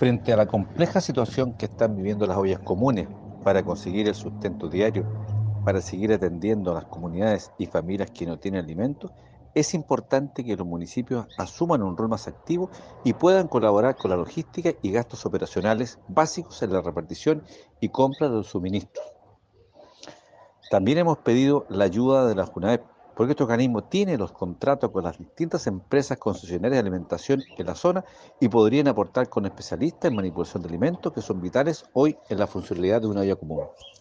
Frente a la compleja situación que están viviendo las ollas comunes para conseguir el sustento diario, para seguir atendiendo a las comunidades y familias que no tienen alimentos, es importante que los municipios asuman un rol más activo y puedan colaborar con la logística y gastos operacionales básicos en la repartición y compra de los suministros. También hemos pedido la ayuda de la JUNAEP, porque este organismo tiene los contratos con las distintas empresas concesionarias de alimentación en la zona y podrían aportar con especialistas en manipulación de alimentos que son vitales hoy en la funcionalidad de una olla común.